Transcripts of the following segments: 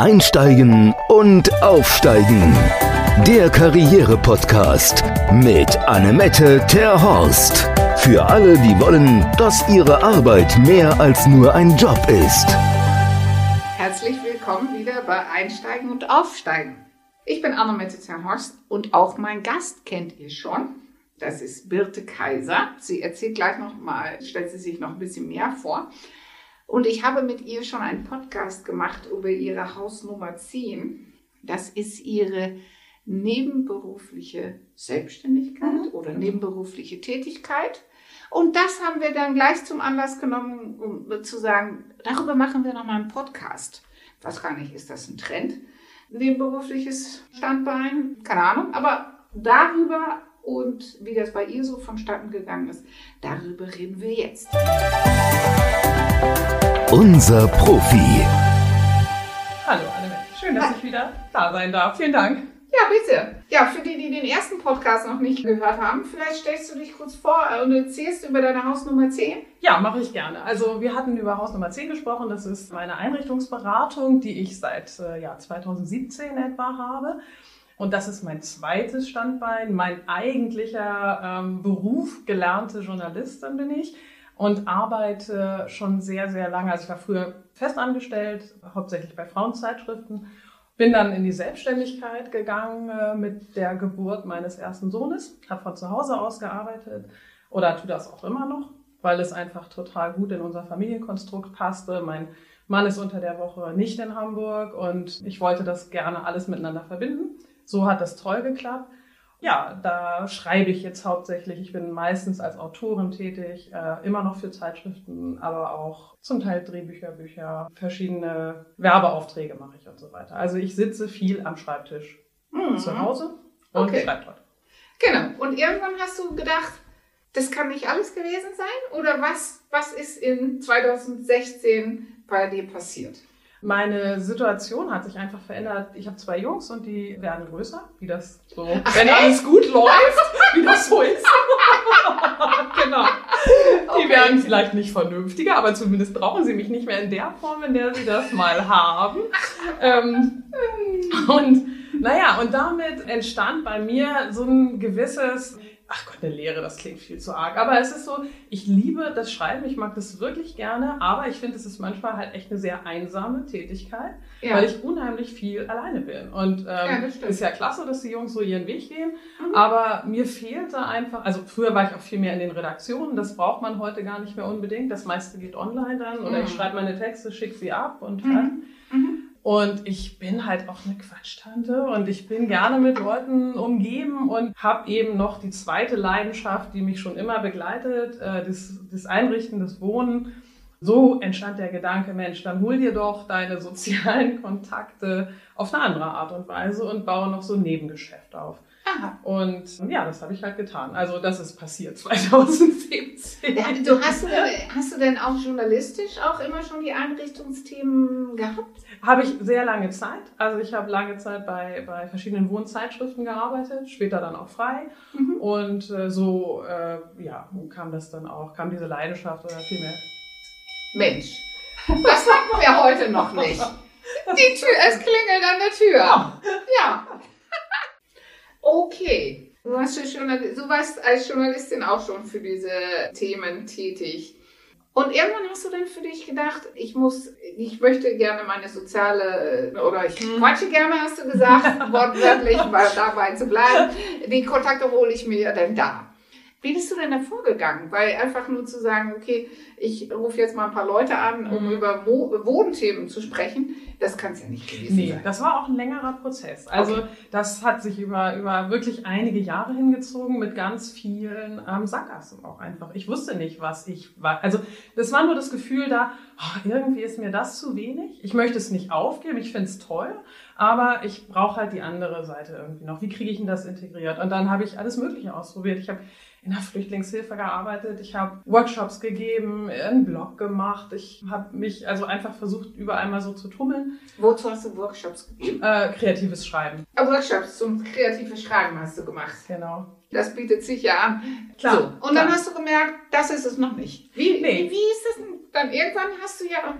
Einsteigen und Aufsteigen. Der Karriere-Podcast mit Annemette Terhorst. Für alle, die wollen, dass ihre Arbeit mehr als nur ein Job ist. Herzlich willkommen wieder bei Einsteigen und Aufsteigen. Ich bin Annemette Terhorst und auch mein Gast kennt ihr schon. Das ist Birte Kaiser. Sie erzählt gleich noch mal, stellt sie sich noch ein bisschen mehr vor. Und ich habe mit ihr schon einen Podcast gemacht über ihre Hausnummer 10. Das ist ihre nebenberufliche Selbstständigkeit mhm. oder nebenberufliche Tätigkeit. Und das haben wir dann gleich zum Anlass genommen, um zu sagen, darüber machen wir nochmal einen Podcast. Was gar nicht, ist das ein Trend? Nebenberufliches Standbein? Keine Ahnung. Aber darüber und wie das bei ihr so vonstatten gegangen ist, darüber reden wir jetzt. Unser Profi. Hallo Annemette, schön, dass Hi. ich wieder da sein darf. Vielen Dank. Ja, bitte. Ja, für die, die den ersten Podcast noch nicht gehört haben, vielleicht stellst du dich kurz vor und erzählst über deine Hausnummer 10. Ja, mache ich gerne. Also wir hatten über Hausnummer 10 gesprochen. Das ist meine Einrichtungsberatung, die ich seit äh, ja, 2017 etwa habe. Und das ist mein zweites Standbein. Mein eigentlicher ähm, Beruf, gelernte Journalistin bin ich und arbeite schon sehr, sehr lange. Also ich war früher festangestellt, hauptsächlich bei Frauenzeitschriften. Bin dann in die Selbstständigkeit gegangen äh, mit der Geburt meines ersten Sohnes, habe von zu Hause aus gearbeitet oder tue das auch immer noch, weil es einfach total gut in unser Familienkonstrukt passte. Mein Mann ist unter der Woche nicht in Hamburg und ich wollte das gerne alles miteinander verbinden. So hat das toll geklappt. Ja, da schreibe ich jetzt hauptsächlich. Ich bin meistens als Autorin tätig, äh, immer noch für Zeitschriften, aber auch zum Teil Drehbücher, Bücher, verschiedene Werbeaufträge mache ich und so weiter. Also ich sitze viel am Schreibtisch mhm. zu Hause und okay. schreibe dort. Genau. Und irgendwann hast du gedacht, das kann nicht alles gewesen sein? Oder was, was ist in 2016 bei dir passiert? Meine Situation hat sich einfach verändert. Ich habe zwei Jungs und die werden größer, wie das so, Ach, wenn echt? alles gut läuft, wie das so ist. genau. Die okay. werden vielleicht nicht vernünftiger, aber zumindest brauchen sie mich nicht mehr in der Form, in der sie das mal haben. ähm, und naja, und damit entstand bei mir so ein gewisses ach Gott, eine Lehre, das klingt viel zu arg. Aber es ist so, ich liebe das Schreiben, ich mag das wirklich gerne, aber ich finde, es ist manchmal halt echt eine sehr einsame Tätigkeit, ja. weil ich unheimlich viel alleine bin. Und ähm, ja, ist ja klasse, dass die Jungs so ihren Weg gehen, mhm. aber mir fehlte einfach, also früher war ich auch viel mehr in den Redaktionen, das braucht man heute gar nicht mehr unbedingt. Das meiste geht online dann oder mhm. ich schreibe meine Texte, schicke sie ab und mhm. mhm. Und ich bin halt auch eine Quatschtante und ich bin gerne mit Leuten umgeben und habe eben noch die zweite Leidenschaft, die mich schon immer begleitet, äh, das, das Einrichten, das Wohnen. So entstand der Gedanke, Mensch, dann hol dir doch deine sozialen Kontakte auf eine andere Art und Weise und baue noch so ein Nebengeschäft auf. Aha. Und ja, das habe ich halt getan. Also das ist passiert 2017. Ja, du hast, hast du denn auch journalistisch auch immer schon die Einrichtungsthemen gehabt? Habe ich sehr lange Zeit. Also ich habe lange Zeit bei, bei verschiedenen Wohnzeitschriften gearbeitet, später dann auch frei. Mhm. Und äh, so äh, ja, kam das dann auch, kam diese Leidenschaft oder vielmehr. Mensch, das hatten wir heute noch nicht. Die Tür, es klingelt an der Tür. Ja. Okay. Du, hast schon, du warst als Journalistin auch schon für diese Themen tätig. Und irgendwann hast du dann für dich gedacht, ich muss, ich möchte gerne meine soziale, oder ich hm. quatsche gerne, hast du gesagt, wortwörtlich, dabei zu bleiben. Die Kontakte hole ich mir dann da. Wie bist du denn da vorgegangen? Weil einfach nur zu sagen, okay, ich rufe jetzt mal ein paar Leute an, um mhm. über Wohnthemen zu sprechen, das kann es ja nicht gewesen nee, sein. Nee, das war auch ein längerer Prozess. Also okay. das hat sich über, über wirklich einige Jahre hingezogen mit ganz vielen ähm, Sackgassen auch einfach. Ich wusste nicht, was ich war. Also das war nur das Gefühl da, oh, irgendwie ist mir das zu wenig. Ich möchte es nicht aufgeben, ich finde es toll, aber ich brauche halt die andere Seite irgendwie noch. Wie kriege ich denn das integriert? Und dann habe ich alles Mögliche ausprobiert. Ich habe in der Flüchtlingshilfe gearbeitet, ich habe Workshops gegeben, einen Blog gemacht, ich habe mich also einfach versucht, überall mal so zu tummeln. Wozu hast du Workshops gegeben? Äh, kreatives Schreiben. Ah, Workshops zum kreatives Schreiben hast du gemacht. Genau. Das bietet sich ja an. Klar. So, und klar. dann hast du gemerkt, das ist es noch nicht. Wie, nee. wie, wie ist das denn? Dann irgendwann hast du ja.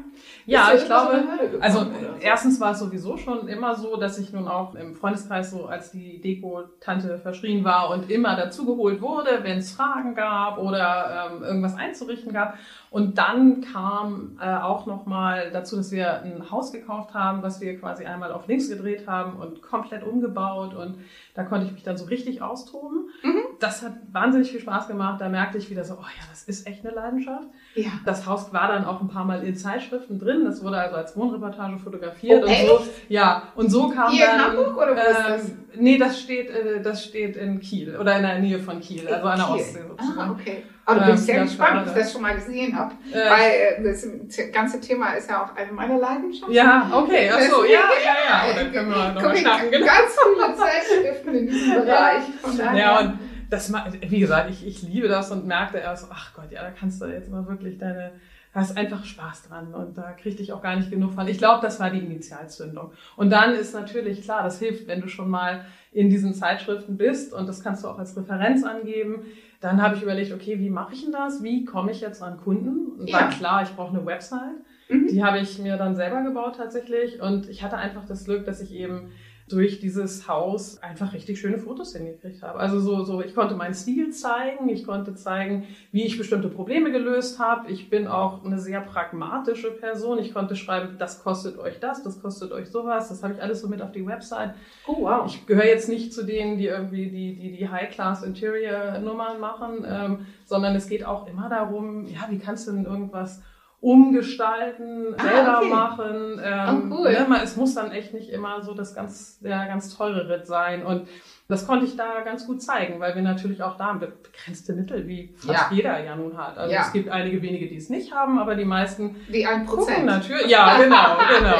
Ja, ich glaube, also erstens war es sowieso schon immer so, dass ich nun auch im Freundeskreis so als die Deko-Tante verschrien war und immer dazugeholt wurde, wenn es Fragen gab oder ähm, irgendwas einzurichten gab. Und dann kam äh, auch nochmal dazu, dass wir ein Haus gekauft haben, was wir quasi einmal auf links gedreht haben und komplett umgebaut. Und da konnte ich mich dann so richtig austoben. Mhm. Das hat wahnsinnig viel Spaß gemacht. Da merkte ich wieder so, oh ja, das ist echt eine Leidenschaft. Ja. Das Haus war dann auch ein paar Mal in Zeitschriften drin. Das wurde also als Wohnreportage fotografiert oh, und so. Ja, und so kam Hier dann. In Hamburg oder wo ähm, ist das? Nee, das steht, äh, das steht in Kiel oder in der Nähe von Kiel, also an der Ostsee sozusagen. Ah, okay. Aber du bist sehr gespannt, ob ich das schon mal gesehen habe. Äh, Weil das ganze Thema ist ja auch eine meiner Leidenschaften. Ja, okay, ach so, ja, ja, ja. Oh, dann können wir nochmal starten. Genau. Ganz viele Zeitschriften in diesem Bereich. Von daher. Ja, und das, wie gesagt, ich, ich liebe das und merkte erst, ach Gott, ja, da kannst du jetzt mal wirklich deine, hast einfach Spaß dran und da kriegte ich auch gar nicht genug von. Ich glaube, das war die Initialzündung. Und dann ist natürlich klar, das hilft, wenn du schon mal in diesen Zeitschriften bist und das kannst du auch als Referenz angeben. Dann habe ich überlegt, okay, wie mache ich denn das? Wie komme ich jetzt an Kunden? Und ja. war klar, ich brauche eine Website. Mhm. Die habe ich mir dann selber gebaut tatsächlich und ich hatte einfach das Glück, dass ich eben durch dieses Haus einfach richtig schöne Fotos hingekriegt habe. Also so, so, ich konnte meinen Stil zeigen, ich konnte zeigen, wie ich bestimmte Probleme gelöst habe. Ich bin auch eine sehr pragmatische Person. Ich konnte schreiben, das kostet euch das, das kostet euch sowas. Das habe ich alles so mit auf die Website. Oh wow. Ich gehöre jetzt nicht zu denen, die irgendwie die, die, die High-Class Interior-Nummern machen, ähm, sondern es geht auch immer darum, ja, wie kannst du denn irgendwas umgestalten, ah, selber okay. machen. Ähm, oh, cool. ne, es muss dann echt nicht immer so das ganz, der ganz teure Ritt sein. Und das konnte ich da ganz gut zeigen, weil wir natürlich auch da begrenzte Mittel, wie fast ja. jeder ja nun hat. Also ja. es gibt einige wenige, die es nicht haben, aber die meisten die ein Prozent natürlich. Ja, genau, genau.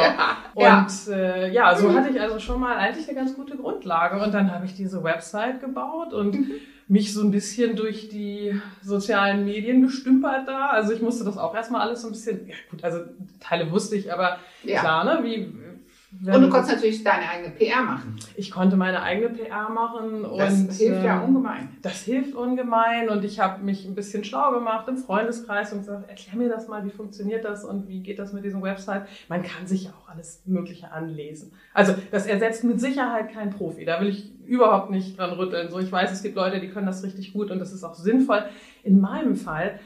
ja. Und äh, ja, so hatte ich also schon mal eigentlich eine ganz gute Grundlage. Und dann habe ich diese Website gebaut und mhm mich so ein bisschen durch die sozialen Medien gestümpert da. Also ich musste das auch erstmal alles so ein bisschen, ja gut, also Teile wusste ich, aber ja. klar, ne, wie, und du konntest natürlich deine eigene PR machen. Ich konnte meine eigene PR machen. Das und, hilft ja ähm, ungemein. Das hilft ungemein und ich habe mich ein bisschen schlau gemacht im Freundeskreis und gesagt, erklär mir das mal, wie funktioniert das und wie geht das mit diesem Website. Man kann sich ja auch alles Mögliche anlesen. Also das ersetzt mit Sicherheit kein Profi. Da will ich überhaupt nicht dran rütteln. So, ich weiß, es gibt Leute, die können das richtig gut und das ist auch sinnvoll. In meinem Fall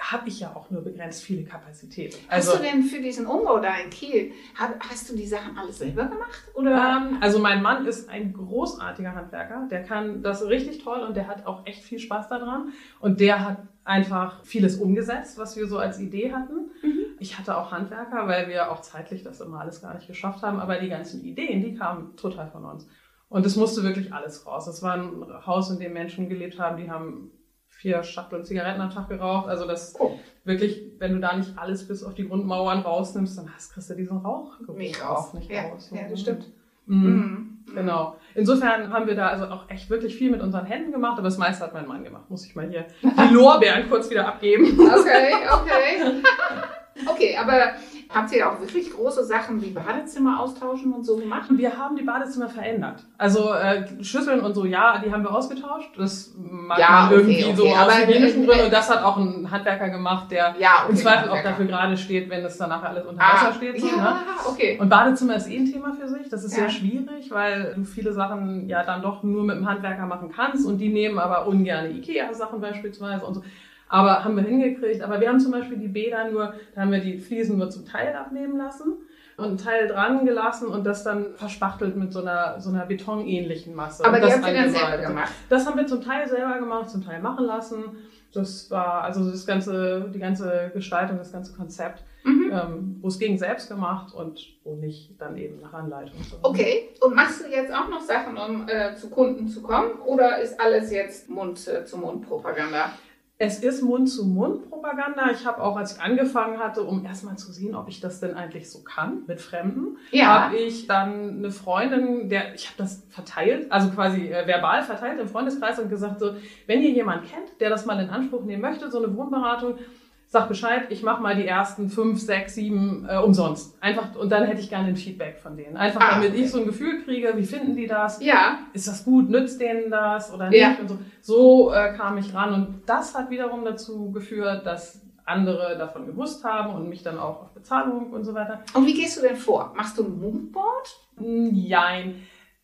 habe ich ja auch nur begrenzt viele Kapazitäten. Also, hast du denn für diesen Umbau da in Kiel, hast du die Sachen alles selber gemacht? Oder? Ähm, also mein Mann ist ein großartiger Handwerker, der kann das richtig toll und der hat auch echt viel Spaß daran. Und der hat einfach vieles umgesetzt, was wir so als Idee hatten. Mhm. Ich hatte auch Handwerker, weil wir auch zeitlich das immer alles gar nicht geschafft haben, aber die ganzen Ideen, die kamen total von uns. Und es musste wirklich alles raus. Es war ein Haus, in dem Menschen gelebt haben, die haben vier Schachteln Zigaretten am Tag geraucht. Also das oh. wirklich, wenn du da nicht alles bis auf die Grundmauern rausnimmst, dann hast, kriegst du diesen Rauch nicht raus. Nicht ja, raus. ja, das stimmt. Mhm. Mhm. Genau. Insofern haben wir da also auch echt wirklich viel mit unseren Händen gemacht, aber das meiste hat mein Mann gemacht. Muss ich mal hier die Lorbeeren kurz wieder abgeben. Okay, okay. Okay, aber Habt ihr auch wirklich große Sachen wie Badezimmer austauschen und so gemacht? Wir haben die Badezimmer verändert. Also äh, Schüsseln und so, ja, die haben wir ausgetauscht. Das mag ja, man irgendwie okay, so aus hygienischen Gründen. Und das hat auch ein Handwerker gemacht, der ja, okay, im Zweifel auch dafür gerade steht, wenn es danach alles unter ah, Wasser steht. So, ja, ne? okay. Und Badezimmer ist eh ein Thema für sich. Das ist ja. sehr schwierig, weil du viele Sachen ja dann doch nur mit dem Handwerker machen kannst und die nehmen aber ungerne Ikea-Sachen beispielsweise und so. Aber haben wir hingekriegt. Aber wir haben zum Beispiel die Bäder nur, da haben wir die Fliesen nur zum Teil abnehmen lassen und einen Teil dran gelassen und das dann verspachtelt mit so einer, so einer betonähnlichen Masse. Aber und die habt ihr dann selber gemacht? Das haben wir zum Teil selber gemacht, zum Teil machen lassen. Das war also das ganze, die ganze Gestaltung, das ganze Konzept, mhm. ähm, wo es gegen selbst gemacht und wo nicht dann eben nach Anleitung. Okay, und machst du jetzt auch noch Sachen, um äh, zu Kunden zu kommen oder ist alles jetzt Mund-zu-Mund-Propaganda? Es ist Mund-zu-Mund-Propaganda. Ich habe auch, als ich angefangen hatte, um erstmal zu sehen, ob ich das denn eigentlich so kann mit Fremden, ja. habe ich dann eine Freundin, der ich habe das verteilt, also quasi äh, verbal verteilt im Freundeskreis und gesagt so, wenn ihr jemanden kennt, der das mal in Anspruch nehmen möchte, so eine Wohnberatung, sag Bescheid, ich mache mal die ersten fünf, sechs, sieben äh, umsonst. Einfach und dann hätte ich gerne ein Feedback von denen. Einfach ah, damit okay. ich so ein Gefühl kriege, wie finden die das? Ja. Ist das gut? Nützt denen das oder nicht? Ja. Und so so äh, kam ich ran und das hat wiederum dazu geführt, dass andere davon gewusst haben und mich dann auch auf Bezahlung und so weiter. Und wie gehst du denn vor? Machst du ein Moodboard? Nein.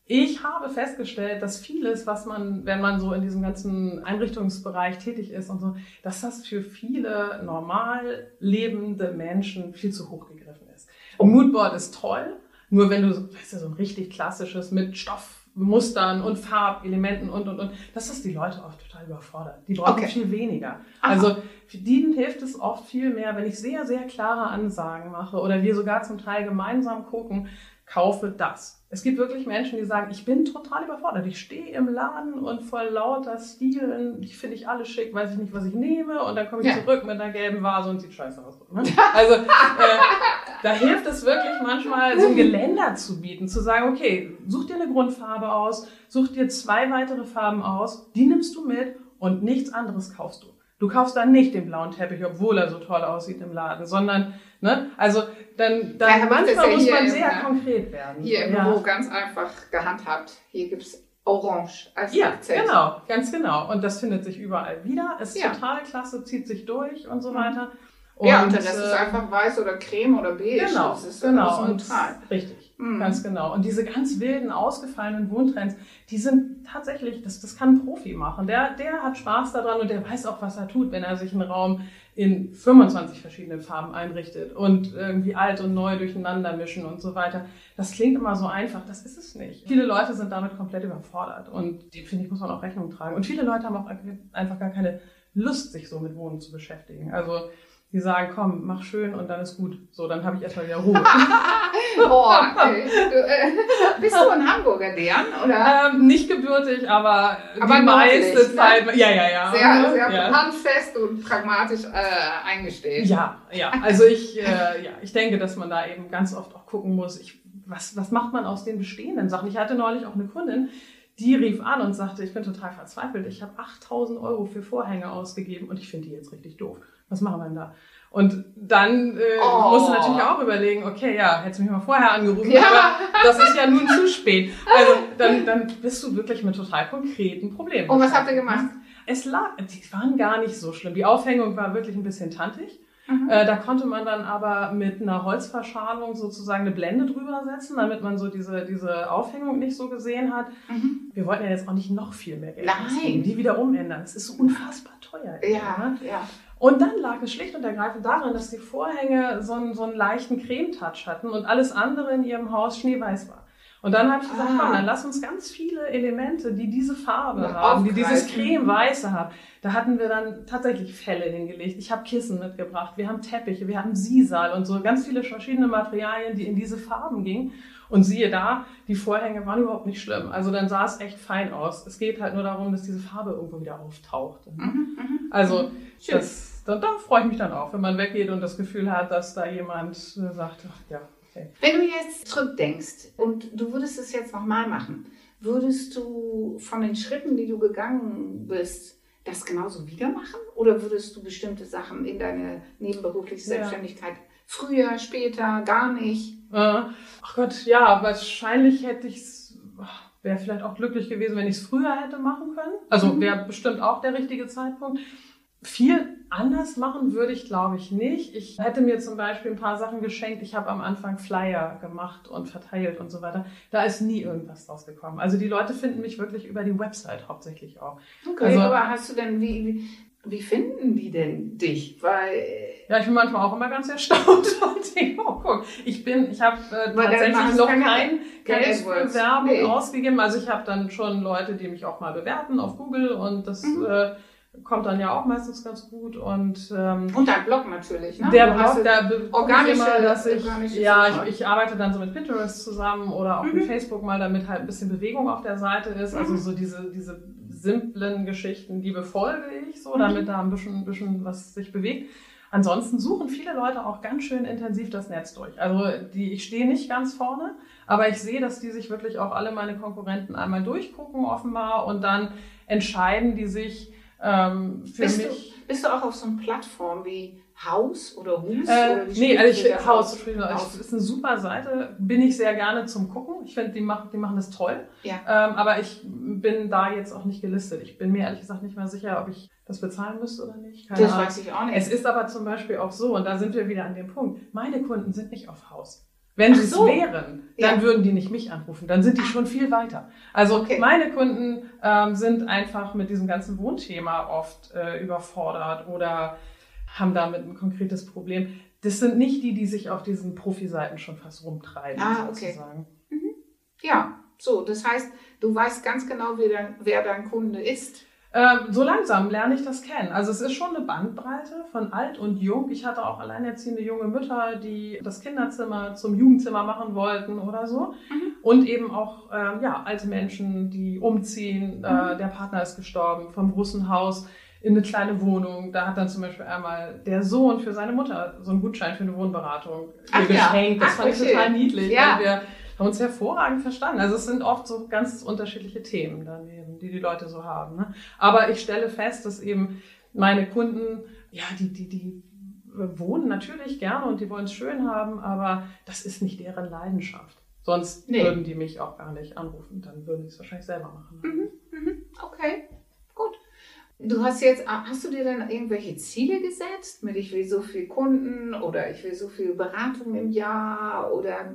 Ich habe festgestellt, dass vieles, was man, wenn man so in diesem ganzen Einrichtungsbereich tätig ist und so, dass das für viele normal lebende Menschen viel zu hoch gegriffen ist. Und Moodboard ist toll, nur wenn du, weißt du, so ein richtig klassisches mit Stoffmustern und Farbelementen und, und, und, das ist die Leute oft total überfordert. Die brauchen okay. viel weniger. Aha. Also, für denen hilft es oft viel mehr, wenn ich sehr, sehr klare Ansagen mache oder wir sogar zum Teil gemeinsam gucken, kaufe das. Es gibt wirklich Menschen, die sagen, ich bin total überfordert. Ich stehe im Laden und voll lauter Stilen, ich finde ich alles schick, weiß ich nicht, was ich nehme und dann komme ich ja. zurück mit einer gelben Vase und sieht scheiße aus. Ne? Also äh, da hilft es wirklich manchmal, so ein Geländer zu bieten, zu sagen, okay, such dir eine Grundfarbe aus, such dir zwei weitere Farben aus, die nimmst du mit und nichts anderes kaufst du. Du kaufst dann nicht den blauen Teppich, obwohl er so toll aussieht im Laden, sondern, ne, also dann, dann ja, manchmal muss man sehr im, konkret werden. Hier im ja. Büro ganz einfach gehandhabt. Hier gibt's Orange als ja, Akzent. genau, ganz genau. Und das findet sich überall wieder. Ist ja. total klasse, zieht sich durch und so mhm. Und, ja, und der Rest äh, ist einfach weiß oder creme oder beige. Genau, das ist genau. Und, richtig, mhm. ganz genau. Und diese ganz wilden, ausgefallenen Wohntrends, die sind tatsächlich, das, das kann ein Profi machen. Der, der hat Spaß daran und der weiß auch, was er tut, wenn er sich einen Raum in 25 verschiedenen Farben einrichtet und irgendwie alt und neu durcheinander mischen und so weiter. Das klingt immer so einfach, das ist es nicht. Viele Leute sind damit komplett überfordert und dem finde ich, muss man auch Rechnung tragen. Und viele Leute haben auch einfach gar keine Lust, sich so mit Wohnen zu beschäftigen. Also die sagen, komm, mach schön und dann ist gut. So, dann habe ich erstmal wieder Ruhe. Boah, okay. du, äh, bist du ein Hamburger, Dejan, oder? Ähm, nicht gebürtig, aber, aber die meiste ne? Zeit, ja, ja, ja. Sehr, sehr ja. handfest und pragmatisch äh, eingestellt. Ja, ja. Also ich, äh, ja, ich denke, dass man da eben ganz oft auch gucken muss, ich, was, was macht man aus den bestehenden Sachen? Ich hatte neulich auch eine Kundin, die rief an und sagte, ich bin total verzweifelt, ich habe 8000 Euro für Vorhänge ausgegeben und ich finde die jetzt richtig doof was machen wir denn da? Und dann äh, oh. musst du natürlich auch überlegen, okay, ja, hättest du mich mal vorher angerufen, ja. aber das ist ja nun zu spät. Also dann, dann bist du wirklich mit total konkreten Problemen. Und was habt ihr gemacht? Es lag, die waren gar nicht so schlimm. Die Aufhängung war wirklich ein bisschen tantig. Mhm. Äh, da konnte man dann aber mit einer Holzverschalung sozusagen eine Blende drüber setzen, damit man so diese, diese Aufhängung nicht so gesehen hat. Mhm. Wir wollten ja jetzt auch nicht noch viel mehr Geld Nein. die wieder umändern. Das ist so unfassbar teuer. Ja, ne? ja. Und dann lag es schlicht und ergreifend daran, dass die Vorhänge so einen, so einen leichten Cremetouch hatten und alles andere in ihrem Haus schneeweiß war. Und dann habe ich gesagt, ah. komm, dann lass uns ganz viele Elemente, die diese Farbe ja, haben, die dieses Cremeweiße haben. Da hatten wir dann tatsächlich Felle hingelegt. Ich habe Kissen mitgebracht, wir haben Teppiche, wir haben Sisal und so ganz viele verschiedene Materialien, die in diese Farben gingen. Und siehe da, die Vorhänge waren überhaupt nicht schlimm. Also dann sah es echt fein aus. Es geht halt nur darum, dass diese Farbe irgendwo wieder auftaucht. Mhm, mhm, also das, da, da freue ich mich dann auch, wenn man weggeht und das Gefühl hat, dass da jemand sagt, ach, ja, okay. Wenn du jetzt zurückdenkst und du würdest es jetzt nochmal machen, würdest du von den Schritten, die du gegangen bist, das genauso wieder machen? Oder würdest du bestimmte Sachen in deine nebenberufliche Selbstständigkeit ja. früher, später, gar nicht? Äh, ach Gott, ja, wahrscheinlich hätte ich es, wäre vielleicht auch glücklich gewesen, wenn ich es früher hätte machen können. Also mhm. wäre bestimmt auch der richtige Zeitpunkt. Viel anders machen würde ich, glaube ich, nicht. Ich hätte mir zum Beispiel ein paar Sachen geschenkt. Ich habe am Anfang Flyer gemacht und verteilt und so weiter. Da ist nie irgendwas rausgekommen. Also die Leute finden mich wirklich über die Website hauptsächlich auch. Okay, also, aber hast du denn, wie, wie finden die denn dich? Weil ja, ich bin manchmal auch immer ganz erstaunt und denke, oh guck, ich bin, ich habe äh, tatsächlich noch kein, kein für Werbung nee. ausgegeben. Also ich habe dann schon Leute, die mich auch mal bewerten auf Google und das mhm. äh, kommt dann ja auch meistens ganz gut und ähm, und dein Blog natürlich ne? der Blog da organische immer, dass ich ja ich, ich, arbeite dann so mit Pinterest zusammen oder auch mhm. mit Facebook mal damit halt ein bisschen Bewegung auf der Seite ist also mhm. so diese diese simplen Geschichten die befolge ich so damit mhm. da ein bisschen ein bisschen was sich bewegt Ansonsten suchen viele Leute auch ganz schön intensiv das Netz durch. Also die, ich stehe nicht ganz vorne, aber ich sehe, dass die sich wirklich auch alle meine Konkurrenten einmal durchgucken offenbar und dann entscheiden die sich ähm, bist mich. Du, bist du auch auf so einer Plattform wie Haus oder Hus? Äh, oder nee, also ich Haus, Haus. ist eine super Seite, bin ich sehr gerne zum Gucken. Ich finde, die machen, die machen das toll. Ja. Ähm, aber ich bin da jetzt auch nicht gelistet. Ich bin mir ehrlich gesagt nicht mehr sicher, ob ich das bezahlen müsste oder nicht. Keine Das Ahnung. weiß ich auch nicht. Es ist aber zum Beispiel auch so, und da sind wir wieder an dem Punkt, meine Kunden sind nicht auf Haus. Wenn sie es so. wären, dann Ja. würden die nicht mich anrufen. Dann sind die schon viel weiter. Also Okay. meine Kunden ähm, sind einfach mit diesem ganzen Wohnthema oft äh, überfordert oder haben damit ein konkretes Problem. Das sind nicht die, die sich auf diesen Profi-Seiten schon fast rumtreiben, Ah, okay. sozusagen. Ja, so, das heißt, du weißt ganz genau, wer dein, wer dein Kunde ist. Ähm, so langsam lerne ich das kennen. Also es ist schon eine Bandbreite von alt und jung. Ich hatte auch alleinerziehende junge Mütter, die das Kinderzimmer zum Jugendzimmer machen wollten oder so. Mhm. Und eben auch ähm, ja, alte Menschen, die umziehen. Äh, der Partner ist gestorben vom großen Haus in eine kleine Wohnung. Da hat dann zum Beispiel einmal der Sohn für seine Mutter so einen Gutschein für eine Wohnberatung Ach ihr ja. geschenkt. Das Ach, fand ich okay. total niedlich. Ja. weil Wir haben uns hervorragend verstanden. Also es sind oft so ganz unterschiedliche Themen daneben, die die Leute so haben. Ne? Aber ich stelle fest, dass eben meine Kunden, ja, die, die, die wohnen natürlich gerne und die wollen es schön haben, aber das ist nicht deren Leidenschaft. Sonst Nee. würden die mich auch gar nicht anrufen. Dann würden die es wahrscheinlich selber machen. Mhm, mhm. Du hast jetzt, hast du dir denn irgendwelche Ziele gesetzt? Mit ich will so viel Kunden oder ich will so viel Beratung im Jahr oder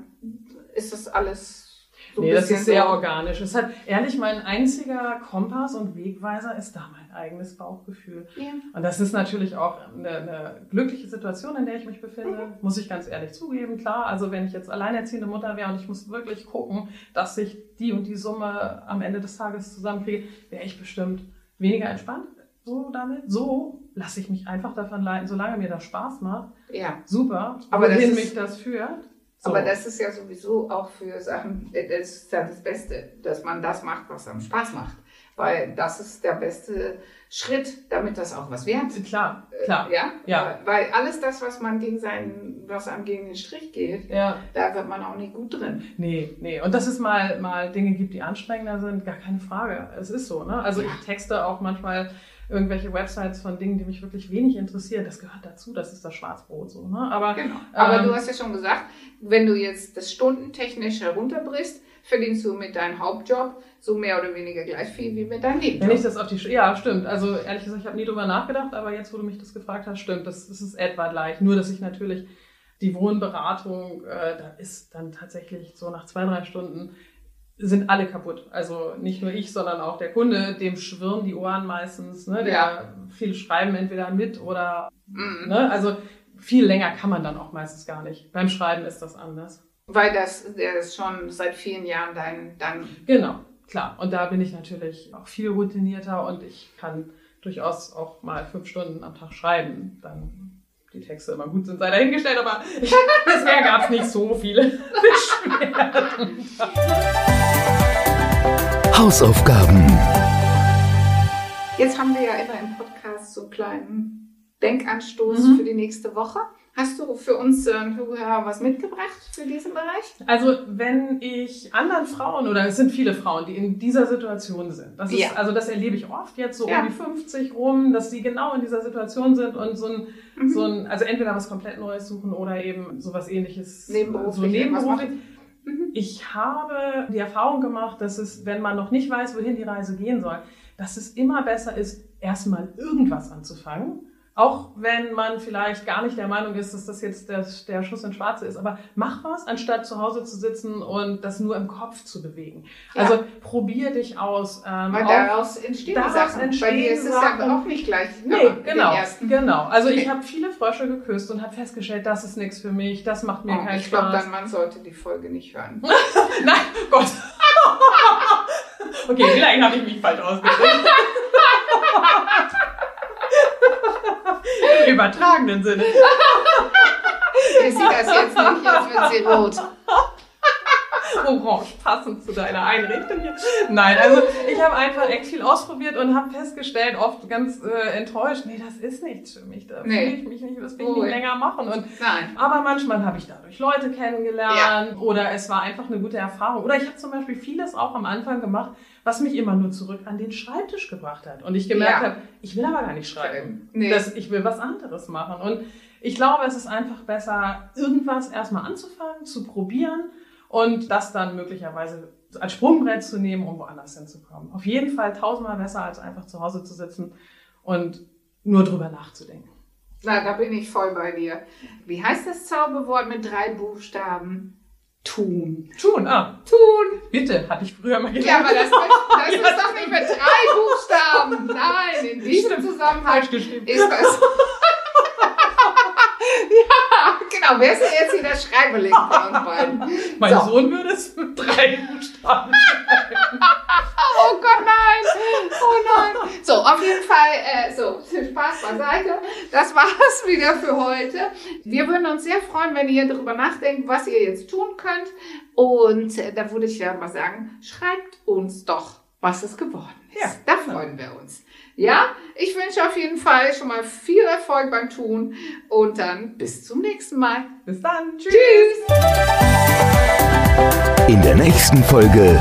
ist das alles so nee, das ist sehr so? organisch. Es hat ehrlich mein einziger Kompass und Wegweiser ist da mein eigenes Bauchgefühl. Ja. Und das ist natürlich auch eine, eine glückliche Situation, in der ich mich befinde, muss ich ganz ehrlich zugeben. Klar, also wenn ich jetzt alleinerziehende Mutter wäre und ich muss wirklich gucken, dass ich die und die Summe am Ende des Tages zusammenkriege, wäre ich bestimmt weniger entspannt. So damit, so lasse ich mich einfach davon leiten, solange mir das Spaß macht. ja. Super, Aber das wohin mich das führt. So. Aber das ist ja sowieso auch für Sachen, das ist ja das Beste, dass man das macht, was einem Spaß macht. Weil das ist der beste Schritt, damit das auch was wird. klar, klar. Ja? Ja. Weil alles das, was man gegen seinen, was einem gegen den Strich geht, Ja. da wird man auch nicht gut drin. Nee, nee. Und dass es mal, mal Dinge gibt, die anstrengender sind, gar keine Frage. Es ist so, ne? Also Ja. ich texte auch manchmal irgendwelche Websites von Dingen, die mich wirklich wenig interessieren. Das gehört dazu, das ist das Schwarzbrot so, ne? Aber Genau. Aber Ähm, du hast ja schon gesagt, wenn du jetzt das stundentechnisch herunterbrichst, verdienst du mit deinem Hauptjob so mehr oder weniger gleich viel wie mit deinem wenn ich das auf die Sch Ja, stimmt. Also ehrlich gesagt, ich habe nie drüber nachgedacht, aber jetzt, wo du mich das gefragt hast, stimmt. Das, das ist etwa gleich. Nur, dass ich natürlich die Wohnberatung, äh, da ist dann tatsächlich so nach zwei, drei Stunden sind alle kaputt. Also nicht nur ich, sondern auch der Kunde, dem schwirren die Ohren meistens. Ne? Der Ja. viele schreiben entweder mit oder Mhm. ne? also viel länger kann man dann auch meistens gar nicht. Beim Schreiben ist das anders. Weil das, der ist schon seit vielen Jahren dein, dein Genau, klar. Und da bin ich natürlich auch viel routinierter und ich kann durchaus auch mal fünf Stunden am Tag schreiben. Dann die Texte immer gut sind, sei dahingestellt, aber bisher gab es nicht so viele Beschwerden. Hausaufgaben. Jetzt haben wir ja immer im Podcast so einen kleinen Denkanstoß Mhm. für die nächste Woche. Hast du für uns äh, Zuhörer was mitgebracht für diesen Bereich? Also wenn ich anderen Frauen, oder es sind viele Frauen, die in dieser Situation sind, das ist, Ja. also das erlebe ich oft jetzt so Ja. um die 50 rum, dass sie genau in dieser Situation sind und so ein, Mhm. so ein also entweder was komplett Neues suchen oder eben sowas ähnliches. Nebenberuflich So nebenberuflich. Mhm. Ich habe die Erfahrung gemacht, dass es, wenn man noch nicht weiß, wohin die Reise gehen soll, dass es immer besser ist, erstmal irgendwas anzufangen. Auch wenn man vielleicht gar nicht der Meinung ist, dass das jetzt der, der Schuss ins Schwarze ist. Aber mach was, anstatt zu Hause zu sitzen und das nur im Kopf zu bewegen. Ja. Also probier dich aus. Ähm, Weil daraus entstehen daraus Sachen. Bei entstehen dir ist es Sachen. ja auch nicht gleich Nee, genau, genau. Also ich habe viele Frösche geküsst und habe festgestellt, das ist nichts für mich, das macht mir Oh, keinen ich glaube, Spaß. dein Mann sollte die Folge nicht hören. Nein, Gott. okay, vielleicht habe ich mich falsch ausgedrückt. Im übertragenen Sinne. Ihr seht das jetzt nicht, jetzt wird sie rot. Orange, passend zu deiner Einrichtung hier. Nein, also ich habe einfach echt viel ausprobiert und habe festgestellt, oft ganz äh, enttäuscht, nee, das ist nichts für mich. Da Nee. will ich mich nicht, das will ich nicht länger machen. Und Nein. Aber manchmal habe ich dadurch Leute kennengelernt oder es war einfach eine gute Erfahrung. Oder ich habe zum Beispiel vieles auch am Anfang gemacht, was mich immer nur zurück an den Schreibtisch gebracht hat. Und ich gemerkt Ja. habe, ich will aber gar nicht schreiben. Nee. Das, ich will was anderes machen. Und Ich glaube, es ist einfach besser, irgendwas erstmal anzufangen, zu probieren und das dann möglicherweise als Sprungbrett zu nehmen, um woanders hinzukommen. Auf jeden Fall tausendmal besser, als einfach zu Hause zu sitzen und nur drüber nachzudenken. Na, da bin ich voll bei dir. Wie heißt das Zauberwort mit drei Buchstaben? Tun. Tun, ah. Tun. Bitte, hatte ich früher mal gedacht. Ja, aber das, das ist doch nicht mit drei Buchstaben. Nein, in diesem Zusammenhang Falsch geschrieben. ist das. Genau. Wer ist denn jetzt hier der Schreiberling von uns beiden? Mein So. Sohn würde es mit drei Buchstaben schreiben. Oh Gott, nein! Oh nein! So, auf jeden Fall, äh, so, Spaß beiseite. Das war's wieder für heute. Wir würden uns sehr freuen, wenn ihr darüber nachdenkt, was ihr jetzt tun könnt. Und äh, da würde ich ja mal sagen, schreibt uns doch, was es geworden ist. Ja, da freuen wir uns. Ja, ich wünsche auf jeden Fall schon mal viel Erfolg beim Tun und dann bis zum nächsten Mal. Bis dann. Tschüss. Tschüss! In der nächsten Folge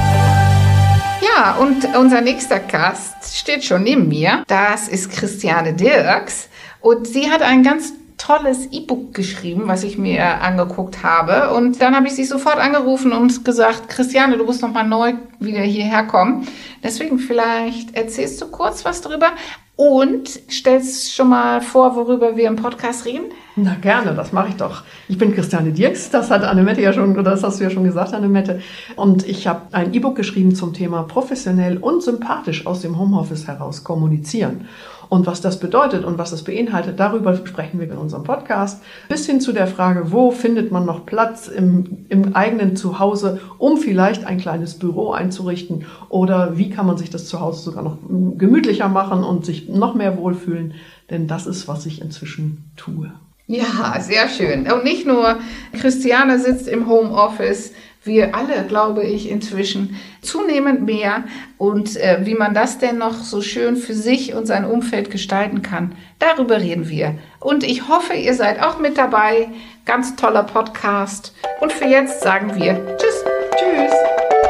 Ja, und unser nächster Gast steht schon neben mir. Das ist Christiane Dirks. Und sie hat ein ganz tolles E-Book geschrieben, was ich mir angeguckt habe. Und dann habe ich sie sofort angerufen und gesagt, Christiane, du musst noch mal neu wieder hierher kommen. Deswegen vielleicht erzählst du kurz was drüber und stellst schon mal vor, worüber wir im Podcast reden. Na gerne, das mache ich doch. Ich bin Christiane Dirks, das hat Annemette ja schon, oder das hast du ja schon gesagt, Annemette. Und ich habe ein E-Book geschrieben zum Thema professionell und sympathisch aus dem Homeoffice heraus kommunizieren. Und was das bedeutet und was das beinhaltet, darüber sprechen wir in unserem Podcast. Bis hin zu der Frage, wo findet man noch Platz im, im eigenen Zuhause, um vielleicht ein kleines Büro einzurichten oder wie kann man sich das zu Hause sogar noch gemütlicher machen und sich noch mehr wohlfühlen. Denn das ist, was ich inzwischen tue. Ja, sehr schön. Und nicht nur Christiane sitzt im Homeoffice, wir alle, glaube ich, inzwischen zunehmend mehr. Und äh, wie man das denn noch so schön für sich und sein Umfeld gestalten kann, darüber reden wir. Und ich hoffe, ihr seid auch mit dabei. Ganz toller Podcast. Und für jetzt sagen wir Tschüss. Tschüss.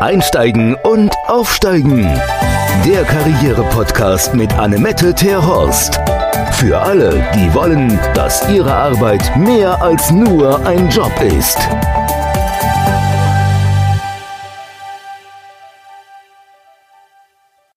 Einsteigen und Aufsteigen. Der Karriere-Podcast mit Annemette Terhorst. Für alle, die wollen, dass ihre Arbeit mehr als nur ein Job ist.